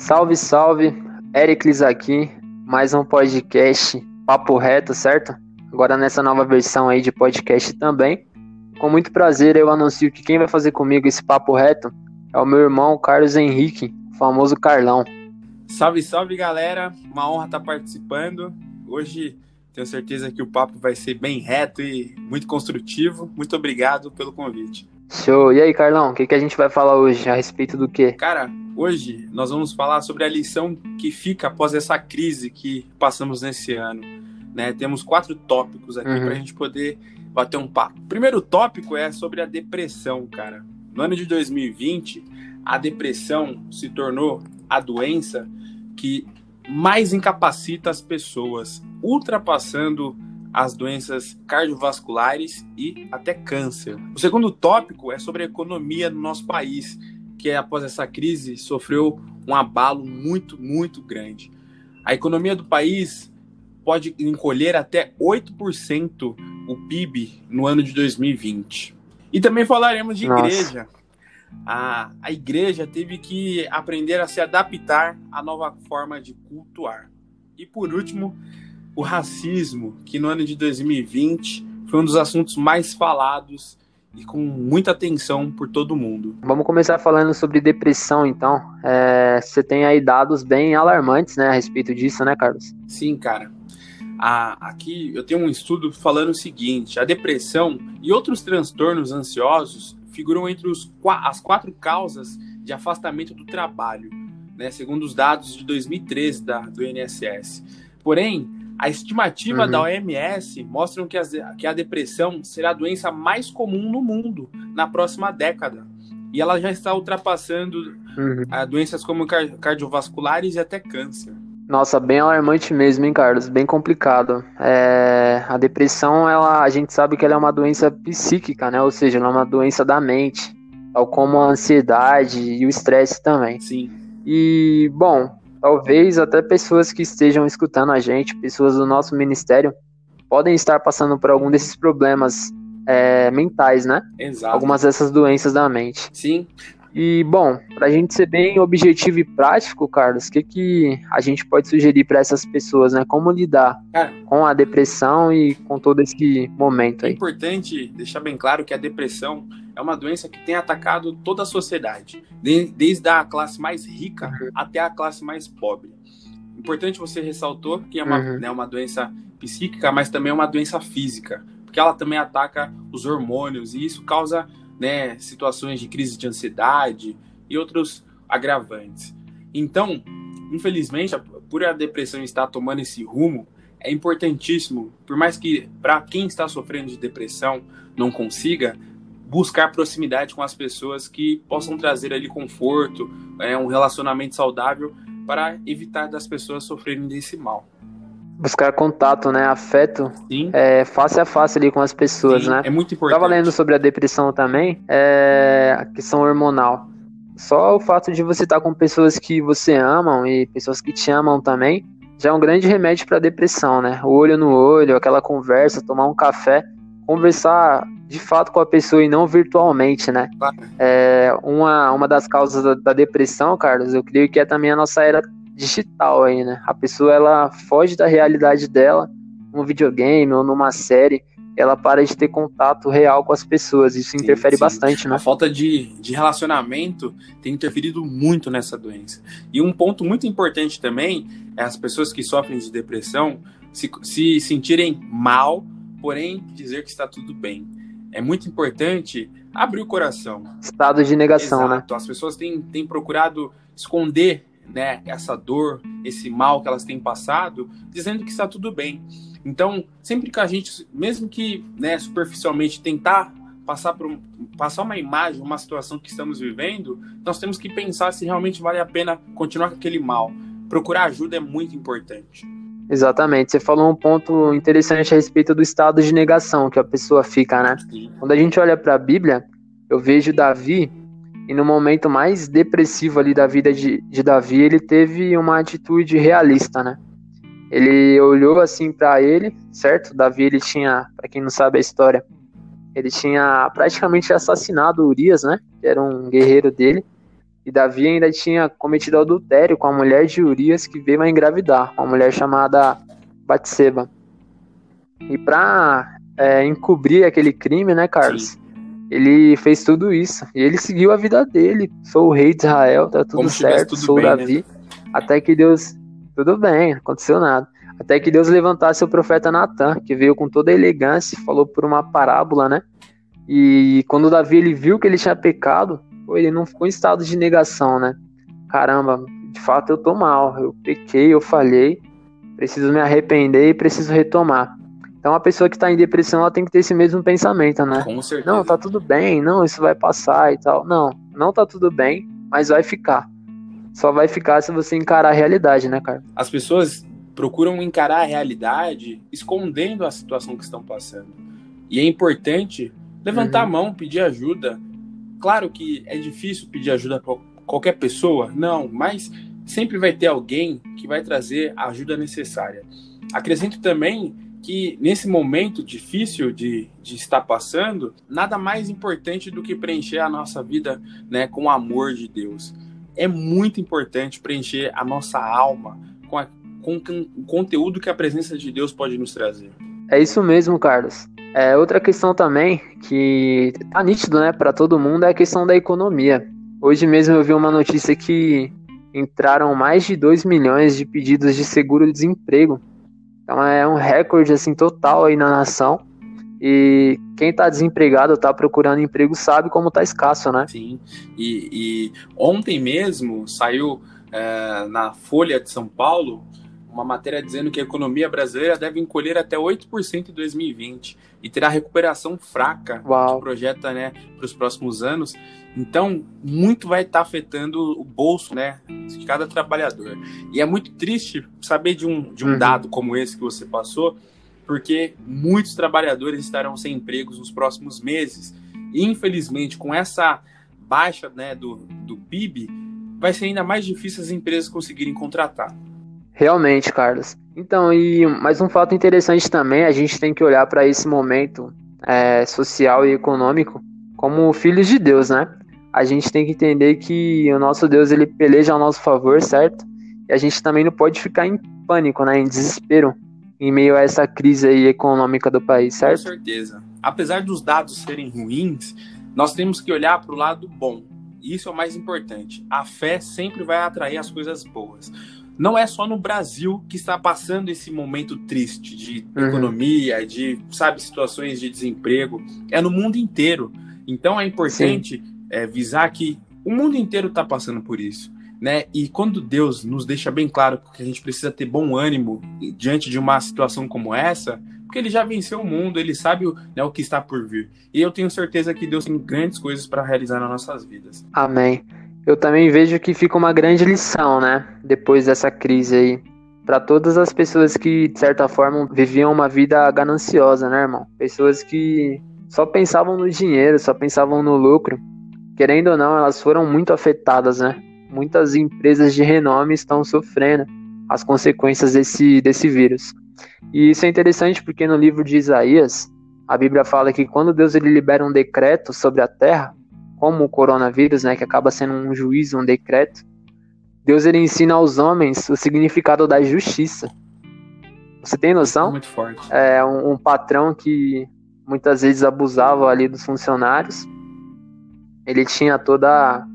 Salve, salve, Ericles aqui, mais um podcast Papo Reto, certo? Agora nessa nova versão aí de podcast também. Com muito prazer eu anuncio que quem vai fazer comigo esse Papo Reto é o meu irmão Carlos Henrique, o famoso Carlão. Salve, salve galera, uma honra estar participando. Hoje tenho certeza que o papo vai ser bem reto e muito construtivo. Muito obrigado pelo convite. Show. E aí, Carlão, o que, que a gente vai falar hoje a respeito do quê? Cara, hoje nós vamos falar sobre a lição que fica após essa crise que passamos nesse ano. Né? Temos quatro tópicos aqui uhum. para a gente poder bater um papo. O primeiro tópico é sobre a depressão, cara. No ano de 2020, a depressão se tornou a doença que mais incapacita as pessoas, ultrapassando as doenças cardiovasculares e até câncer. O segundo tópico é sobre a economia no nosso país, que após essa crise sofreu um abalo muito, muito grande. A economia do país pode encolher até 8% o PIB no ano de 2020. E também falaremos de Nossa. igreja. A, a igreja teve que aprender a se adaptar à nova forma de cultuar. E por último, o racismo, que no ano de 2020 foi um dos assuntos mais falados e com muita atenção por todo mundo. Vamos começar falando sobre depressão, então. É, você tem aí dados bem alarmantes, né, a respeito disso, né, Carlos? Sim, cara. aqui eu tenho um estudo falando o seguinte: a depressão e outros transtornos ansiosos figuram entre os, as quatro causas de afastamento do trabalho, né, segundo os dados de 2013 da, do INSS. Porém, a estimativa uhum. da OMS mostra que, que a depressão será a doença mais comum no mundo na próxima década. E ela já está ultrapassando uhum. a doenças como cardiovasculares e até câncer. Nossa, bem alarmante mesmo, hein, Carlos? Bem complicado. É, a depressão, ela, a gente sabe que ela é uma doença psíquica, né? Ou seja, ela é uma doença da mente, tal como a ansiedade e o estresse também. Sim. E, bom, Talvez até pessoas que estejam escutando a gente, pessoas do nosso ministério, podem estar passando por algum desses problemas é, mentais, né? Exato. Algumas dessas doenças da mente. Sim. E, bom, para a gente ser bem objetivo e prático, Carlos, o que, que a gente pode sugerir para essas pessoas, né? Como lidar Cara, com a depressão e com todo esse momento aí? É importante deixar bem claro que a depressão é uma doença que tem atacado toda a sociedade, desde a classe mais rica uhum. até a classe mais pobre. Importante você ressaltou que é uma, uhum. né, uma doença psíquica, mas também é uma doença física, porque ela também ataca os hormônios e isso causa né, situações de crise de ansiedade e outros agravantes. Então, infelizmente, por a depressão estar tomando esse rumo, é importantíssimo, por mais que para quem está sofrendo de depressão não consiga, buscar proximidade com as pessoas que possam trazer ali conforto, é, um relacionamento saudável para evitar das pessoas sofrerem desse mal buscar contato, né? Afeto é, face a face ali com as pessoas, Sim, né? É muito importante. Tava lendo sobre a depressão também, é, a questão hormonal. Só o fato de você estar tá com pessoas que você ama e pessoas que te amam também já é um grande remédio para depressão, né? O olho no olho, aquela conversa, tomar um café, conversar de fato com a pessoa e não virtualmente, né? É, uma, uma das causas da, da depressão, Carlos, eu creio que é também a nossa era digital aí, né? A pessoa ela foge da realidade dela num videogame ou numa série, ela para de ter contato real com as pessoas. Isso sim, interfere sim. bastante, né? A falta de, de relacionamento tem interferido muito nessa doença. E um ponto muito importante também é as pessoas que sofrem de depressão se, se sentirem mal, porém dizer que está tudo bem. É muito importante abrir o coração. Estado de negação, né? Exato. né? As pessoas têm, têm procurado esconder né, essa dor, esse mal que elas têm passado, dizendo que está tudo bem. Então, sempre que a gente, mesmo que né, superficialmente tentar passar por um, passar uma imagem, uma situação que estamos vivendo, nós temos que pensar se realmente vale a pena continuar com aquele mal. Procurar ajuda é muito importante. Exatamente. Você falou um ponto interessante a respeito do estado de negação que a pessoa fica, né? Sim. Quando a gente olha para a Bíblia, eu vejo Davi e no momento mais depressivo ali da vida de, de Davi, ele teve uma atitude realista, né? Ele olhou assim para ele, certo? Davi ele tinha, para quem não sabe a história, ele tinha praticamente assassinado Urias, né? Que era um guerreiro dele. E Davi ainda tinha cometido adultério com a mulher de Urias que veio a engravidar, uma mulher chamada Batseba. E para é, encobrir aquele crime, né, Carlos? Sim. Ele fez tudo isso. E ele seguiu a vida dele. Sou o rei de Israel, tá tudo Como certo, tudo sou bem, Davi. Né? Até que Deus. Tudo bem, aconteceu nada. Até que Deus levantasse o profeta Natan, que veio com toda a elegância e falou por uma parábola, né? E quando Davi ele viu que ele tinha pecado, ele não ficou em estado de negação, né? Caramba, de fato eu tô mal, eu pequei, eu falhei, preciso me arrepender e preciso retomar. Então a pessoa que está em depressão ela tem que ter esse mesmo pensamento, né? Com certeza. Não, tá tudo bem, não, isso vai passar e tal. Não, não tá tudo bem, mas vai ficar. Só vai ficar se você encarar a realidade, né, cara? As pessoas procuram encarar a realidade escondendo a situação que estão passando. E é importante levantar uhum. a mão, pedir ajuda. Claro que é difícil pedir ajuda para qualquer pessoa, não, mas sempre vai ter alguém que vai trazer a ajuda necessária. Acrescento também que nesse momento difícil de, de estar passando, nada mais importante do que preencher a nossa vida né, com o amor de Deus. É muito importante preencher a nossa alma com, a, com o conteúdo que a presença de Deus pode nos trazer. É isso mesmo, Carlos. É, outra questão também que tá nítido né, para todo mundo é a questão da economia. Hoje mesmo eu vi uma notícia que entraram mais de 2 milhões de pedidos de seguro-desemprego então é um recorde assim total aí na nação. E quem está desempregado, está procurando emprego, sabe como está escasso, né? Sim. E, e ontem mesmo saiu é, na Folha de São Paulo uma matéria dizendo que a economia brasileira deve encolher até 8% em 2020 e terá recuperação fraca Uau. que projeta né, para os próximos anos. Então, muito vai estar tá afetando o bolso né, de cada trabalhador. E é muito triste saber de um, de um uhum. dado como esse que você passou, porque muitos trabalhadores estarão sem empregos nos próximos meses. E, infelizmente, com essa baixa né, do, do PIB, vai ser ainda mais difícil as empresas conseguirem contratar. Realmente, Carlos. Então, e mais um fato interessante também, a gente tem que olhar para esse momento é, social e econômico como filhos de Deus, né? A gente tem que entender que o nosso Deus ele peleja ao nosso favor, certo? E a gente também não pode ficar em pânico, né? Em desespero em meio a essa crise aí econômica do país, certo? Com certeza. Apesar dos dados serem ruins, nós temos que olhar para o lado bom. Isso é o mais importante. A fé sempre vai atrair as coisas boas não é só no Brasil que está passando esse momento triste de uhum. economia, de, sabe, situações de desemprego. É no mundo inteiro. Então é importante é, visar que o mundo inteiro está passando por isso. Né? E quando Deus nos deixa bem claro que a gente precisa ter bom ânimo diante de uma situação como essa, porque ele já venceu o mundo, ele sabe né, o que está por vir. E eu tenho certeza que Deus tem grandes coisas para realizar nas nossas vidas. Amém eu também vejo que fica uma grande lição, né? Depois dessa crise aí. Para todas as pessoas que, de certa forma, viviam uma vida gananciosa, né, irmão? Pessoas que só pensavam no dinheiro, só pensavam no lucro. Querendo ou não, elas foram muito afetadas, né? Muitas empresas de renome estão sofrendo as consequências desse, desse vírus. E isso é interessante porque no livro de Isaías, a Bíblia fala que quando Deus ele libera um decreto sobre a terra, como o coronavírus, né, que acaba sendo um juízo, um decreto, Deus ele ensina aos homens o significado da justiça. Você tem noção? Muito forte. É um, um patrão que muitas vezes abusava ali dos funcionários. Ele tinha toda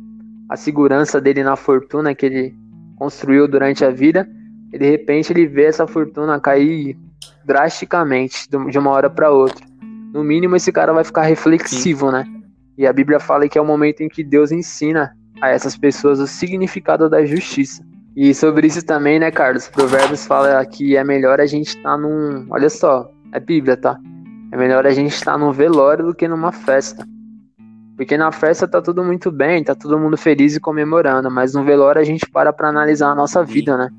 a segurança dele na fortuna que ele construiu durante a vida. E de repente ele vê essa fortuna cair drasticamente de uma hora para outra. No mínimo esse cara vai ficar reflexivo, Sim. né? E a Bíblia fala que é o momento em que Deus ensina a essas pessoas o significado da justiça. E sobre isso também, né, Carlos? Provérbios fala que é melhor a gente estar tá num. Olha só, é Bíblia, tá? É melhor a gente estar tá num velório do que numa festa. Porque na festa tá tudo muito bem, tá todo mundo feliz e comemorando, mas no velório a gente para para analisar a nossa vida, né?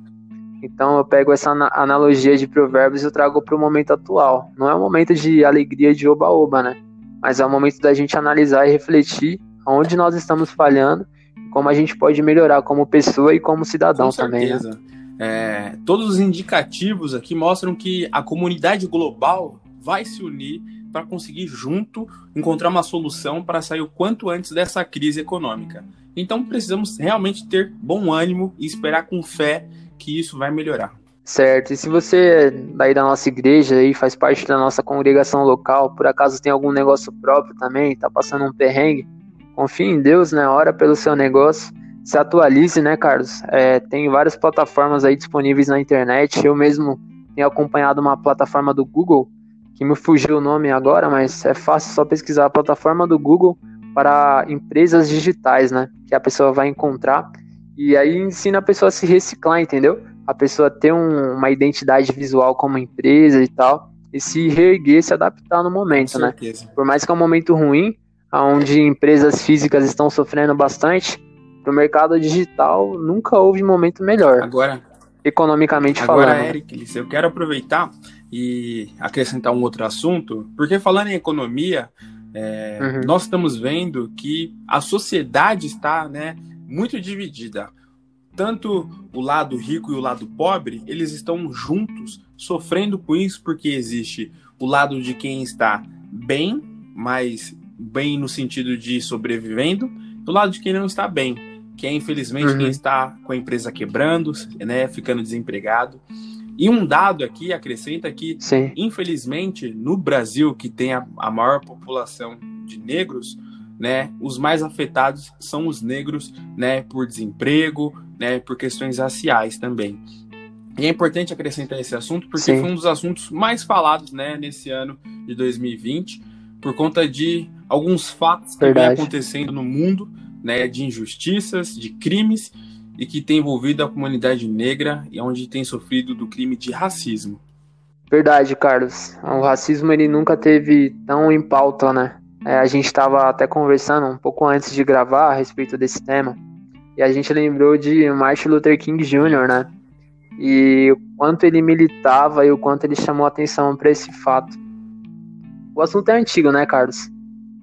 Então eu pego essa analogia de provérbios e eu trago para o momento atual. Não é um momento de alegria de oba-oba, né? Mas é o momento da gente analisar e refletir onde nós estamos falhando e como a gente pode melhorar como pessoa e como cidadão Com também. Né? É, todos os indicativos aqui mostram que a comunidade global vai se unir para conseguir junto encontrar uma solução para sair o quanto antes dessa crise econômica. Então precisamos realmente ter bom ânimo e esperar com fé que isso vai melhorar. Certo. E se você daí da nossa igreja e faz parte da nossa congregação local, por acaso tem algum negócio próprio também, está passando um perrengue, confie em Deus, né? Ora pelo seu negócio se atualize, né, Carlos? É, tem várias plataformas aí disponíveis na internet. Eu mesmo tenho acompanhado uma plataforma do Google, que me fugiu o nome agora, mas é fácil só pesquisar a plataforma do Google para empresas digitais, né? Que a pessoa vai encontrar. E aí ensina a pessoa a se reciclar, entendeu? A pessoa ter um, uma identidade visual como empresa e tal. E se reerguer, se adaptar no momento, né? Por mais que é um momento ruim, onde empresas físicas estão sofrendo bastante, no mercado digital nunca houve momento melhor. Agora, economicamente agora, falando. Agora, Eric, eu quero aproveitar e acrescentar um outro assunto, porque falando em economia, é, uhum. nós estamos vendo que a sociedade está né, muito dividida. Tanto o lado rico e o lado pobre, eles estão juntos, sofrendo com isso, porque existe o lado de quem está bem, mas bem no sentido de sobrevivendo, do lado de quem não está bem que é infelizmente uhum. quem está com a empresa quebrando, né, ficando desempregado. E um dado aqui acrescenta que, Sim. infelizmente, no Brasil, que tem a, a, maior população de negros, né, os mais afetados são os negros, né, por desemprego, né, por questões raciais também. E é importante acrescentar esse assunto porque Sim. foi um dos assuntos mais falados, né, nesse ano de 2020, por conta de alguns fatos que Verdade. vem acontecendo no mundo, né, de injustiças, de crimes e que tem envolvido a comunidade negra e onde tem sofrido do crime de racismo. Verdade, Carlos. O racismo ele nunca teve tão em pauta, né? É, a gente estava até conversando um pouco antes de gravar a respeito desse tema e a gente lembrou de Martin Luther King Jr., né? E o quanto ele militava e o quanto ele chamou atenção para esse fato. O assunto é antigo, né, Carlos?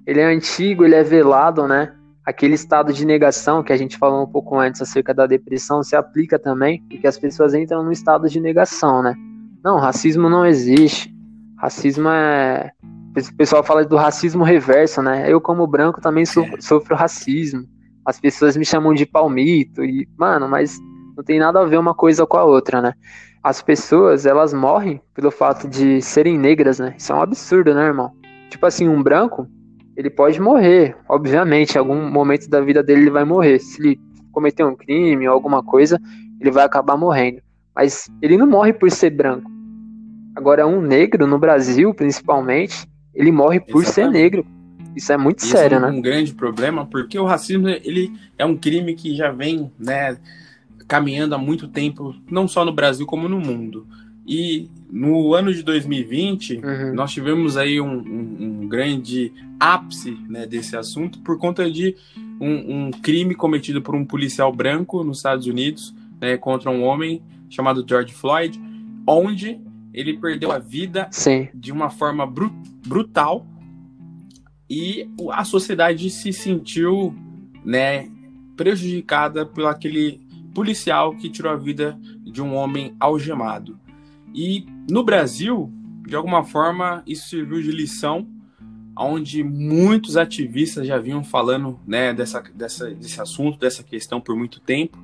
Ele é antigo, ele é velado, né? aquele estado de negação que a gente falou um pouco antes acerca da depressão se aplica também, porque as pessoas entram no estado de negação, né? Não, racismo não existe. Racismo é. O pessoal fala do racismo reverso, né? Eu, como branco, também sofro, é. sofro racismo. As pessoas me chamam de palmito. E, mano, mas não tem nada a ver uma coisa com a outra, né? As pessoas, elas morrem pelo fato de serem negras, né? Isso é um absurdo, né, irmão? Tipo assim, um branco, ele pode morrer, obviamente, em algum momento da vida dele ele vai morrer. Se ele cometer um crime ou alguma coisa, ele vai acabar morrendo. Mas ele não morre por ser branco. Agora, um negro no Brasil, principalmente, ele morre por Exatamente. ser negro. Isso é muito Isso sério, é um, né? um grande problema, porque o racismo ele é um crime que já vem, né, caminhando há muito tempo, não só no Brasil como no mundo. E no ano de 2020, uhum. nós tivemos aí um, um, um grande ápice né, desse assunto por conta de um, um, crime cometido por um policial branco nos Estados Unidos né, contra um homem chamado George Floyd, onde ele perdeu a vida Sim. de uma forma bru brutal e a sociedade se sentiu né, prejudicada por aquele policial que tirou a vida de um homem algemado. E no Brasil, de alguma forma, isso serviu de lição, onde muitos ativistas já vinham falando né, dessa, dessa, desse assunto, dessa questão por muito tempo.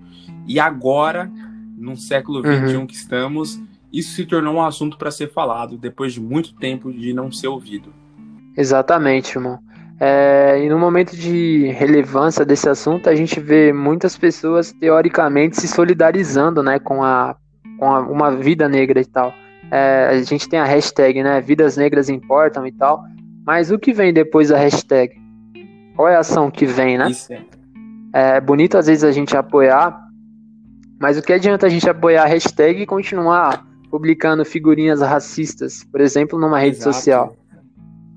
E agora, no século XXI uhum. que estamos, isso se tornou um assunto para ser falado, depois de muito tempo de não ser ouvido. Exatamente, irmão. É, e no momento de relevância desse assunto, a gente vê muitas pessoas teoricamente se solidarizando né, com a com uma vida negra e tal. É, a gente tem a hashtag, né? Vidas negras importam e tal. Mas o que vem depois da hashtag? Qual é a ação que vem, né? Isso é. é bonito às vezes a gente apoiar, mas o que adianta a gente apoiar a hashtag e continuar publicando figurinhas racistas, por exemplo, numa rede Exato. social?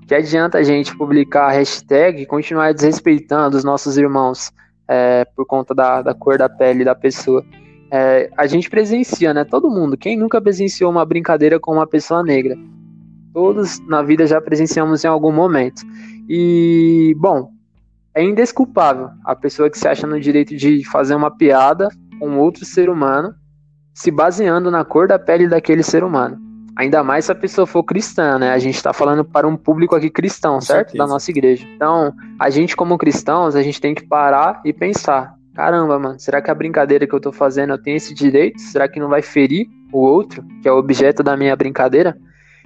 Que adianta a gente publicar a hashtag e continuar desrespeitando os nossos irmãos é, por conta da, da cor da pele da pessoa? é, a gente presencia, né? Todo mundo. Quem nunca presenciou uma brincadeira com uma pessoa negra? Todos na vida já presenciamos em algum momento. E, bom, é indesculpável a pessoa que se acha no direito de fazer uma piada com outro ser humano, se baseando na cor da pele daquele ser humano. Ainda mais se a pessoa for cristã, né? A gente está falando para um público aqui cristão, certo? Da nossa igreja. Então, a gente como cristãos, a gente tem que parar e pensar. Caramba, mano, será que a brincadeira que eu tô fazendo eu tenho esse direito? Será que não vai ferir o outro, que é o objeto da minha brincadeira?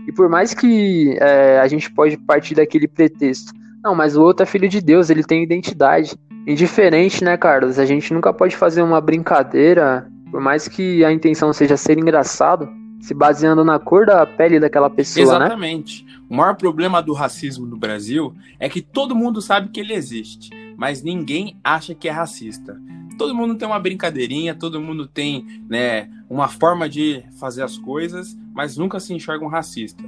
E por mais que é, a gente pode partir daquele pretexto, não, mas o outro é filho de Deus, ele tem identidade. Indiferente, né, Carlos? A gente nunca pode fazer uma brincadeira, por mais que a intenção seja ser engraçado, se baseando na cor da pele daquela pessoa, né? Exatamente. Né? O maior problema do racismo no Brasil é que todo mundo sabe que ele existe, mas ninguém acha que é racista. Todo mundo tem uma brincadeirinha, todo mundo tem né, uma forma de fazer as coisas, mas nunca se enxerga um racista.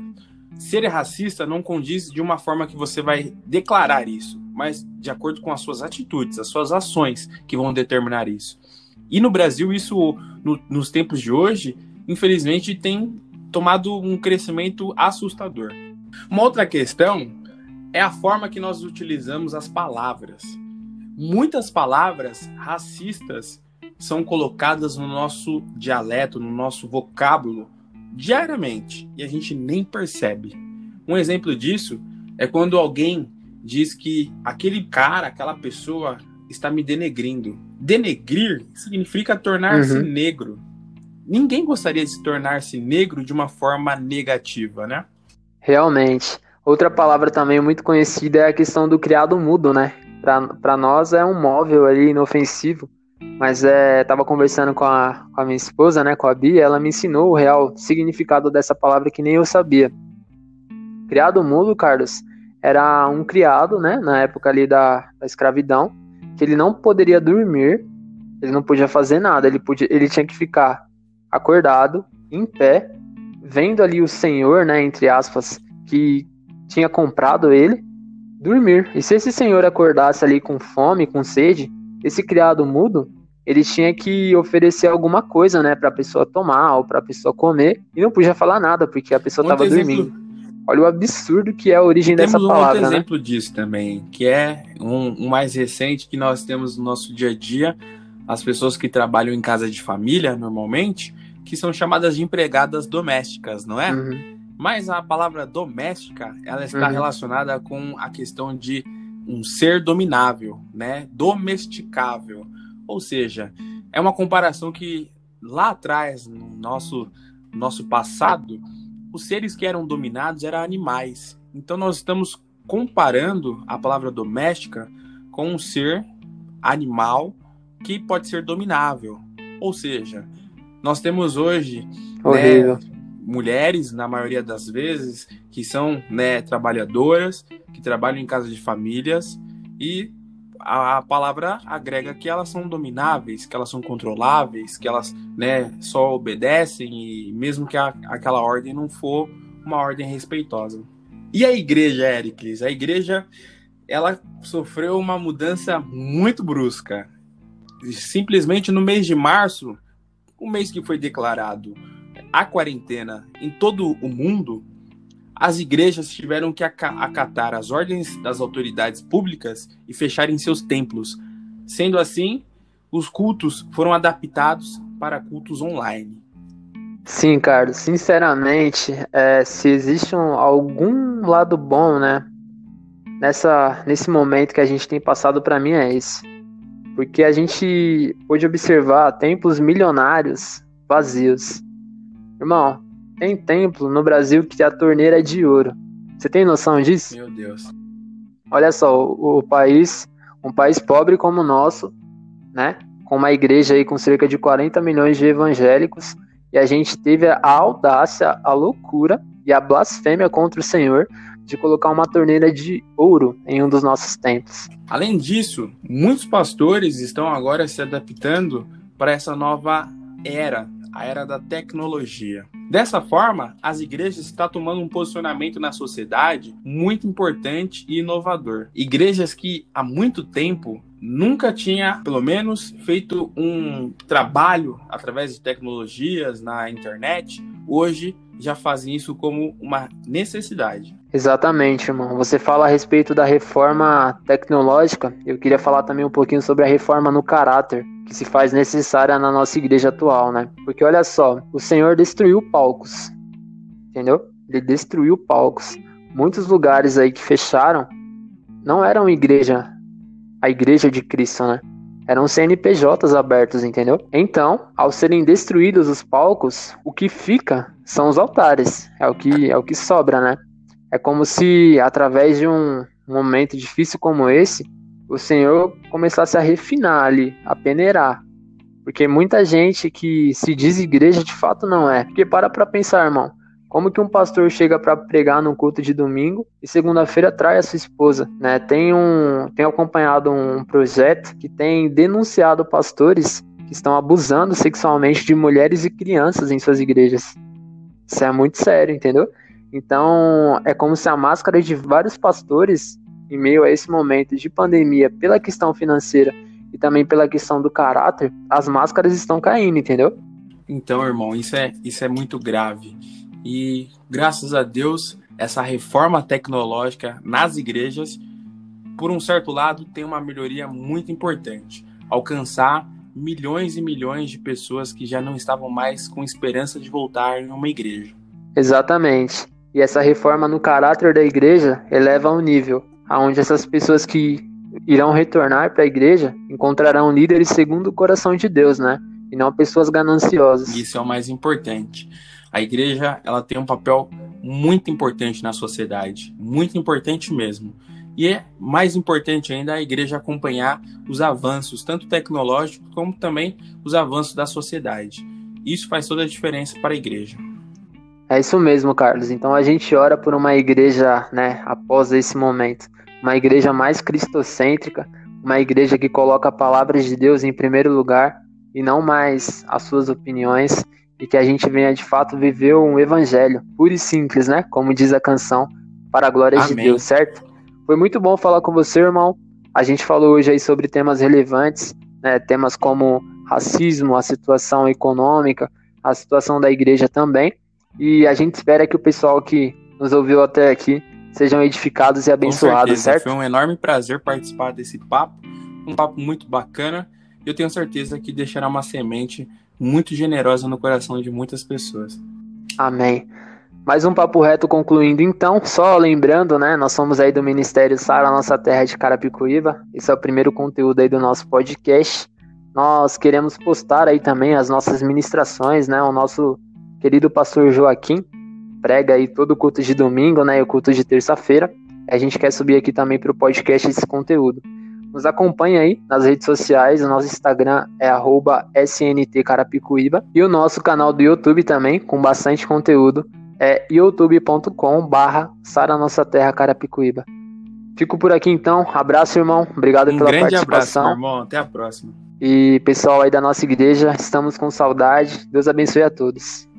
Ser racista não condiz de uma forma que você vai declarar isso, mas de acordo com as suas atitudes, as suas ações que vão determinar isso. E no Brasil, isso, no, nos tempos de hoje, infelizmente, tem tomado um crescimento assustador. Uma outra questão é a forma que nós utilizamos as palavras. Muitas palavras racistas são colocadas no nosso dialeto, no nosso vocábulo, diariamente, e a gente nem percebe. Um exemplo disso é quando alguém diz que aquele cara, aquela pessoa está me denegrindo. Denegrir significa tornar-se uhum. negro ninguém gostaria de se tornar-se negro de uma forma negativa, né? Realmente. Outra palavra também muito conhecida é a questão do criado mudo, né? Para nós é um móvel ali inofensivo, mas é, tava conversando com a, com a minha esposa, né, com a Bia, ela me ensinou o real significado dessa palavra que nem eu sabia. Criado mudo, Carlos, era um criado, né, na época ali da, da escravidão, que ele não poderia dormir, ele não podia fazer nada, ele, podia, ele tinha que ficar acordado, em pé, vendo ali o senhor, né, entre aspas, que tinha comprado ele, dormir. E se esse senhor acordasse ali com fome, com sede, esse criado mudo, ele tinha que oferecer alguma coisa, né, para a pessoa tomar ou para a pessoa comer, e não podia falar nada porque a pessoa estava dormindo. Olha o absurdo que é a origem dessa palavra. Temos um outro né? exemplo disso também, que é um, um mais recente que nós temos no nosso dia a dia, as pessoas que trabalham em casa de família, normalmente, que são chamadas de empregadas domésticas, não é? Uhum. Mas a palavra doméstica, ela está uhum. relacionada com a questão de um ser dominável, né? Domesticável. Ou seja, é uma comparação que lá atrás, no nosso, nosso passado, os seres que eram dominados eram animais. Então nós estamos comparando a palavra doméstica com um ser animal que pode ser dominável. Ou seja, nós temos hoje né, mulheres, na maioria das vezes, que são né, trabalhadoras, que trabalham em casa de famílias e a, a, palavra agrega que elas são domináveis, que elas são controláveis, que elas né, só obedecem e mesmo que a, aquela ordem não for uma ordem respeitosa. E a igreja, Ericles? A igreja ela sofreu uma mudança muito brusca. Simplesmente no mês de março, o mês que foi declarado a quarentena em todo o mundo, as igrejas tiveram que acatar as ordens das autoridades públicas e fecharem seus templos. Sendo assim, os cultos foram adaptados para cultos online. Sim, Carlos, sinceramente, é, se existe um, algum lado bom, né, nessa, nesse momento que a gente tem passado para mim é esse. Porque a gente pôde observar templos milionários vazios. Irmão, tem templo no Brasil que a torneira é de ouro. Você tem noção disso? Meu Deus. Olha só, o, o país, um país pobre como o nosso, né? Com uma igreja aí com cerca de 40 milhões de evangélicos, e a gente teve a audácia, a loucura e a blasfêmia contra o Senhor de colocar uma torneira de ouro em um dos nossos templos. Além disso, muitos pastores estão agora se adaptando para essa nova era, a era da tecnologia. Dessa forma, as igrejas estão tomando um posicionamento na sociedade muito importante e inovador. Igrejas que há muito tempo nunca tinha, pelo menos, feito um trabalho através de tecnologias na internet, hoje já fazem isso como uma necessidade. Exatamente, irmão. Você fala a respeito da reforma tecnológica. Eu queria falar também um pouquinho sobre a reforma no caráter, que se faz necessária na nossa igreja atual, né? Porque olha só, o Senhor destruiu palcos. entendeu? Ele destruiu palcos. Muitos lugares aí que fecharam não eram igreja, a igreja de Cristo, né? Eram CNPJs abertos, entendeu? Então, ao serem destruídos os palcos, o que fica são os altares. É o que é o que sobra, né? É como se através de um momento difícil como esse, o Senhor começasse a refinar ali, a peneirar. Porque muita gente que se diz igreja de fato não é. Porque para pra pensar, irmão. Como que um pastor chega para pregar no culto de domingo e segunda-feira trai a sua esposa, né? Tem um, tem acompanhado um projeto que tem denunciado pastores que estão abusando sexualmente de mulheres e crianças em suas igrejas. Isso é muito sério, entendeu? Então, é como se a máscara de vários pastores em meio a esse momento de pandemia, pela questão financeira e também pela questão do caráter, as máscaras estão caindo, entendeu? Então, irmão, isso é, isso é muito grave. E graças a Deus, essa reforma tecnológica nas igrejas, por um certo lado, tem uma melhoria muito importante. Alcançar milhões e milhões de pessoas que já não estavam mais com esperança de voltar em uma igreja. Exatamente. E essa reforma no caráter da igreja eleva um nível aonde essas pessoas que irão retornar para a igreja encontrarão líderes segundo o coração de Deus, né? E não pessoas gananciosas. Isso é o mais importante. A igreja, ela tem um papel muito importante na sociedade, muito importante mesmo. E é mais importante ainda a igreja acompanhar os avanços, tanto tecnológicos como também os avanços da sociedade. Isso faz toda a diferença para a igreja. É isso mesmo, Carlos. Então a gente ora por uma igreja, né, após esse momento, uma igreja mais cristocêntrica, uma igreja que coloca a palavra de Deus em primeiro lugar e não mais as suas opiniões e que a gente venha de fato viver um evangelho puro e simples, né? Como diz a canção, para a glória Amém. de Deus, certo? Foi muito bom falar com você, irmão. A gente falou hoje aí sobre temas relevantes, né? Temas como racismo, a situação econômica, a situação da igreja também. E a gente espera que o pessoal que nos ouviu até aqui sejam edificados e abençoados, certo? Foi um enorme prazer participar desse papo, um papo muito bacana. Eu tenho certeza que deixará uma semente muito generosa no coração de muitas pessoas. Amém. Mais um papo reto concluindo então, só lembrando, né, nós somos aí do Ministério Sara Nossa Terra de Carapicuíba. Esse é o primeiro conteúdo aí do nosso podcast. Nós queremos postar aí também as nossas ministrações, né, o nosso querido pastor Joaquim prega aí todo o culto de domingo, né, e o culto de terça-feira. A gente quer subir aqui também para o podcast esse conteúdo. Nos acompanhe aí nas redes sociais, o nosso Instagram é @sntcarapicuíba e o nosso canal do YouTube também, com bastante conteúdo, é youtube.com barra Sara Nossa Terra Carapicuíba. Fico por aqui então, abraço irmão, obrigado um pela grande participação. Abraço, irmão, até a próxima. E pessoal aí da nossa igreja, estamos com saudade, Deus abençoe a todos.